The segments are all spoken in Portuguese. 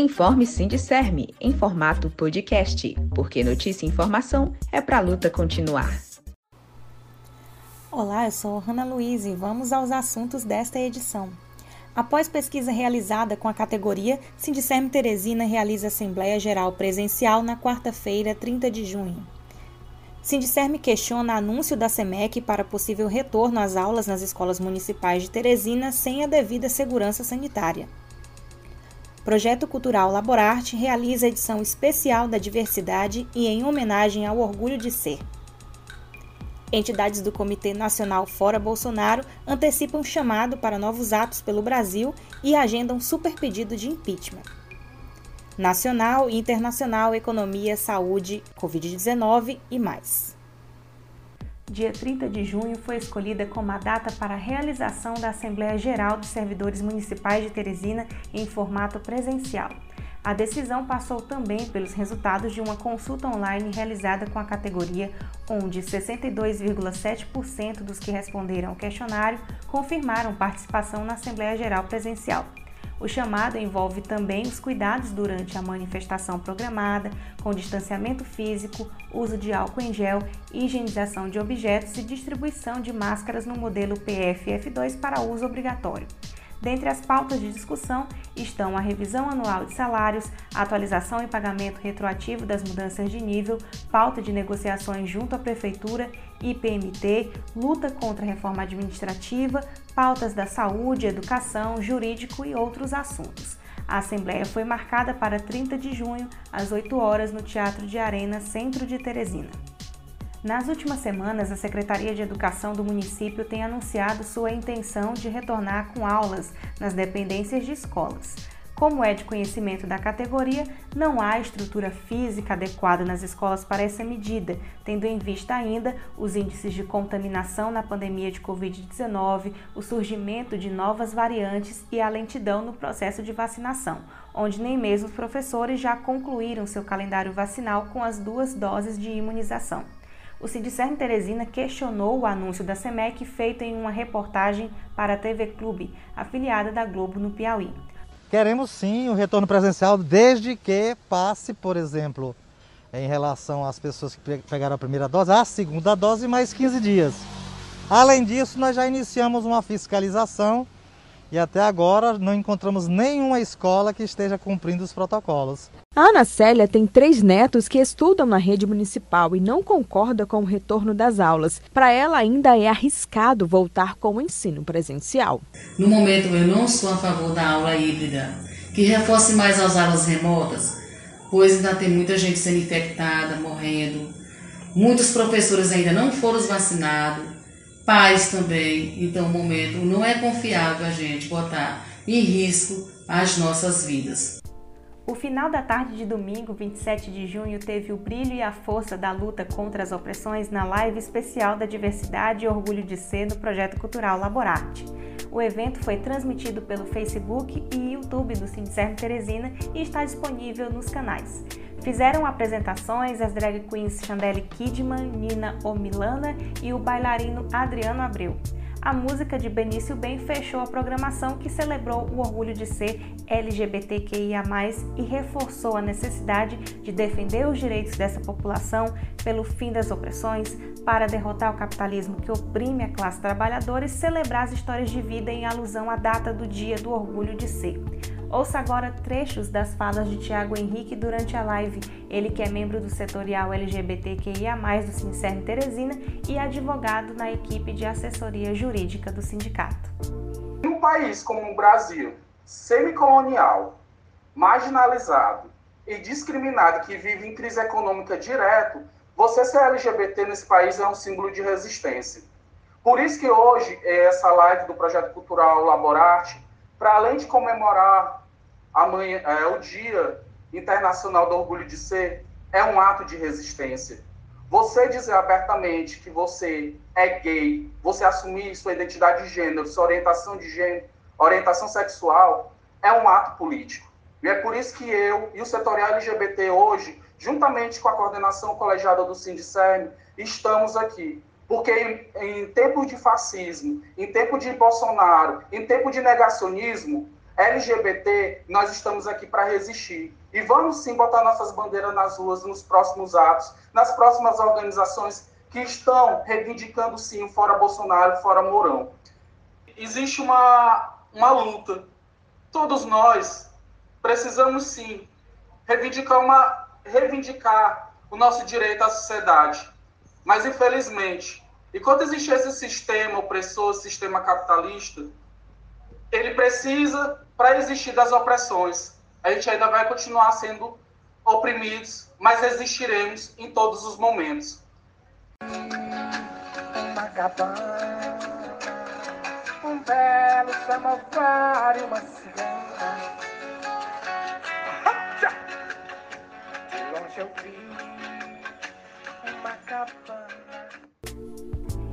Informe Sindicerme em formato podcast, porque notícia e informação é para a luta continuar. Olá, eu sou Hanna Luiz e vamos aos assuntos desta edição. Após pesquisa realizada com a categoria, Sindicerme Teresina realiza Assembleia Geral Presencial na quarta-feira, 30 de junho. Sindicerme questiona anúncio da SEMEC para possível retorno às aulas nas escolas municipais de Teresina sem a devida segurança sanitária. Projeto Cultural Laborarte realiza edição especial da diversidade e em homenagem ao orgulho de ser. Entidades do Comitê Nacional Fora Bolsonaro antecipam chamado para novos atos pelo Brasil e agendam super pedido de impeachment. Nacional e internacional, economia, saúde, Covid-19 e mais dia 30 de junho foi escolhida como a data para a realização da Assembleia Geral dos Servidores Municipais de Teresina em formato presencial. A decisão passou também pelos resultados de uma consulta online realizada com a categoria, onde 62,7% dos que responderam ao questionário confirmaram participação na Assembleia Geral presencial. O chamado envolve também os cuidados durante a manifestação programada, com distanciamento físico, uso de álcool em gel, higienização de objetos e distribuição de máscaras no modelo PFF2 para uso obrigatório. Dentre as pautas de discussão estão a revisão anual de salários, atualização e pagamento retroativo das mudanças de nível, pauta de negociações junto à Prefeitura, IPMT, luta contra a reforma administrativa, pautas da saúde, educação, jurídico e outros assuntos. A Assembleia foi marcada para 30 de junho, às 8 horas, no Teatro de Arena, centro de Teresina. Nas últimas semanas, a Secretaria de Educação do município tem anunciado sua intenção de retornar com aulas nas dependências de escolas. Como é de conhecimento da categoria, não há estrutura física adequada nas escolas para essa medida, tendo em vista ainda os índices de contaminação na pandemia de Covid-19, o surgimento de novas variantes e a lentidão no processo de vacinação, onde nem mesmo os professores já concluíram seu calendário vacinal com as duas doses de imunização o Sindicerme Teresina questionou o anúncio da SEMEC feito em uma reportagem para a TV Clube, afiliada da Globo no Piauí. Queremos sim o retorno presencial, desde que passe, por exemplo, em relação às pessoas que pegaram a primeira dose, a segunda dose mais 15 dias. Além disso, nós já iniciamos uma fiscalização e até agora não encontramos nenhuma escola que esteja cumprindo os protocolos. A Ana Célia tem três netos que estudam na rede municipal e não concorda com o retorno das aulas. Para ela, ainda é arriscado voltar com o ensino presencial. No momento, eu não sou a favor da aula híbrida, que reforce mais as aulas remotas, pois ainda tem muita gente sendo infectada, morrendo. Muitos professores ainda não foram vacinados, pais também. Então, o momento não é confiável a gente botar em risco as nossas vidas. O final da tarde de domingo, 27 de junho, teve o brilho e a força da luta contra as opressões na live especial da Diversidade e Orgulho de Ser no Projeto Cultural Laborarte. O evento foi transmitido pelo Facebook e YouTube do Sindicerme Teresina e está disponível nos canais. Fizeram apresentações as drag queens Chandelle Kidman, Nina Omilana e o bailarino Adriano Abreu. A música de Benício Bem fechou a programação que celebrou o orgulho de ser LGBTQIA+, e reforçou a necessidade de defender os direitos dessa população pelo fim das opressões, para derrotar o capitalismo que oprime a classe trabalhadora e celebrar as histórias de vida em alusão à data do Dia do Orgulho de Ser. Ouça agora trechos das falas de Tiago Henrique durante a live, ele que é membro do setorial LGBTQIA+, do Sincerme Teresina e advogado na equipe de assessoria jurídica do sindicato. Um país como o Brasil, semicolonial, marginalizado e discriminado, que vive em crise econômica direto, você ser LGBT nesse país é um símbolo de resistência. Por isso que hoje, essa live do Projeto Cultural Laborarte, para além de comemorar amanhã é o Dia Internacional do Orgulho de Ser, é um ato de resistência. Você dizer abertamente que você é gay, você assumir sua identidade de gênero, sua orientação de gênero, orientação sexual, é um ato político. E é por isso que eu e o setorial LGBT hoje, juntamente com a coordenação colegiada do Sindicerne, estamos aqui. Porque em, em tempos de fascismo, em tempo de Bolsonaro, em tempo de negacionismo, LGBT, nós estamos aqui para resistir. E vamos sim botar nossas bandeiras nas ruas nos próximos atos, nas próximas organizações que estão reivindicando sim Fora Bolsonaro, Fora Mourão. Existe uma, uma luta. Todos nós precisamos sim reivindicar, uma, reivindicar o nosso direito à sociedade. Mas, infelizmente, enquanto existe esse sistema opressor, sistema capitalista, ele precisa, para existir das opressões, a gente ainda vai continuar sendo oprimidos, mas resistiremos em todos os momentos. Um belo samovar e uma cigana.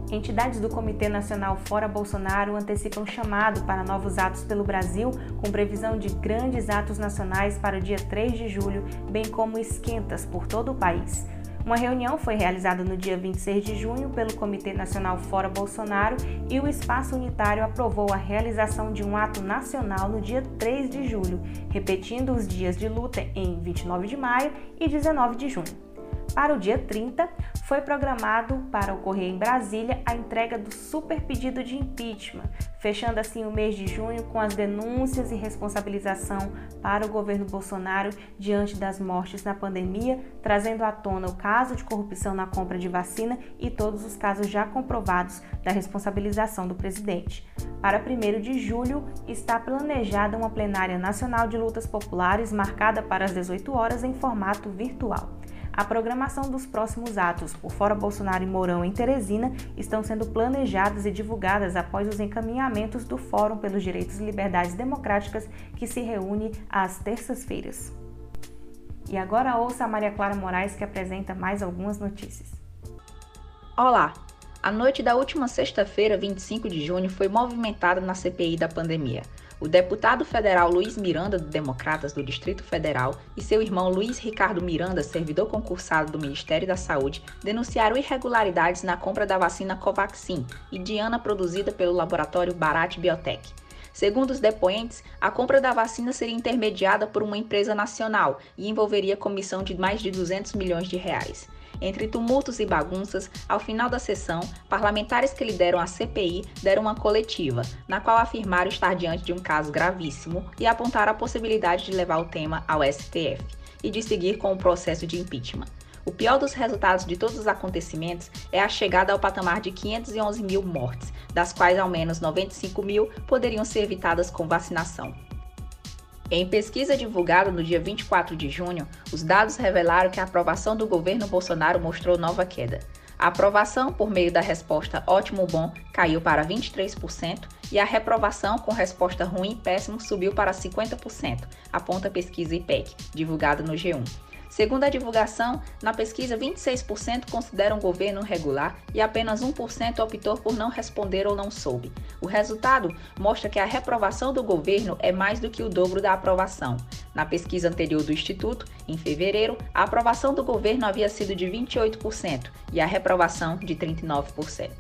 Entidades do Comitê Nacional Fora Bolsonaro antecipam chamado para novos atos pelo Brasil, com previsão de grandes atos nacionais para o dia 3 de julho, bem como esquentas por todo o país. Uma reunião foi realizada no dia 26 de junho pelo Comitê Nacional Fora Bolsonaro e o Espaço Unitário aprovou a realização de um ato nacional no dia 3 de julho, repetindo os dias de luta em 29 de maio e 19 de junho. Para o dia 30, foi programado para ocorrer em Brasília a entrega do super pedido de impeachment, fechando assim o mês de junho com as denúncias e responsabilização para o governo Bolsonaro diante das mortes na pandemia, trazendo à tona o caso de corrupção na compra de vacina e todos os casos já comprovados da responsabilização do presidente. Para 1 de julho, está planejada uma plenária nacional de lutas populares marcada para as 18 horas em formato virtual. A programação dos próximos atos por Fora Bolsonaro e Mourão em Teresina estão sendo planejadas e divulgadas após os encaminhamentos do Fórum pelos Direitos e Liberdades Democráticas, que se reúne às terças-feiras. E agora ouça a Maria Clara Moraes que apresenta mais algumas notícias. Olá! A noite da última sexta-feira, 25 de junho, foi movimentada na CPI da pandemia. O deputado federal Luiz Miranda, do Democratas do Distrito Federal, e seu irmão Luiz Ricardo Miranda, servidor concursado do Ministério da Saúde, denunciaram irregularidades na compra da vacina Covaxin e Diana produzida pelo laboratório Barat Biotech. Segundo os depoentes, a compra da vacina seria intermediada por uma empresa nacional e envolveria comissão de mais de 200 milhões de reais. Entre tumultos e bagunças, ao final da sessão, parlamentares que lideram a CPI deram uma coletiva, na qual afirmaram estar diante de um caso gravíssimo e apontaram a possibilidade de levar o tema ao STF e de seguir com o processo de impeachment. O pior dos resultados de todos os acontecimentos é a chegada ao patamar de 511 mil mortes, das quais ao menos 95 mil poderiam ser evitadas com vacinação. Em pesquisa divulgada no dia 24 de junho, os dados revelaram que a aprovação do governo Bolsonaro mostrou nova queda. A aprovação por meio da resposta ótimo bom caiu para 23% e a reprovação com resposta ruim péssimo subiu para 50%, aponta a pesquisa IPEC, divulgada no G1. Segundo a divulgação, na pesquisa 26% consideram o governo regular e apenas 1% optou por não responder ou não soube. O resultado mostra que a reprovação do governo é mais do que o dobro da aprovação. Na pesquisa anterior do Instituto, em fevereiro, a aprovação do governo havia sido de 28% e a reprovação de 39%.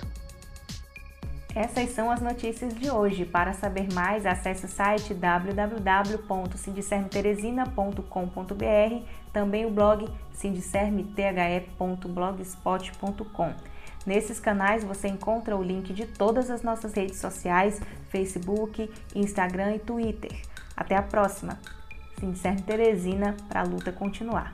Essas são as notícias de hoje. Para saber mais, acesse o site www.sindicermeteresina.com.br, também o blog sindicermethe.blogspot.com. Nesses canais você encontra o link de todas as nossas redes sociais, Facebook, Instagram e Twitter. Até a próxima! Sindicerme Teresina para a luta continuar.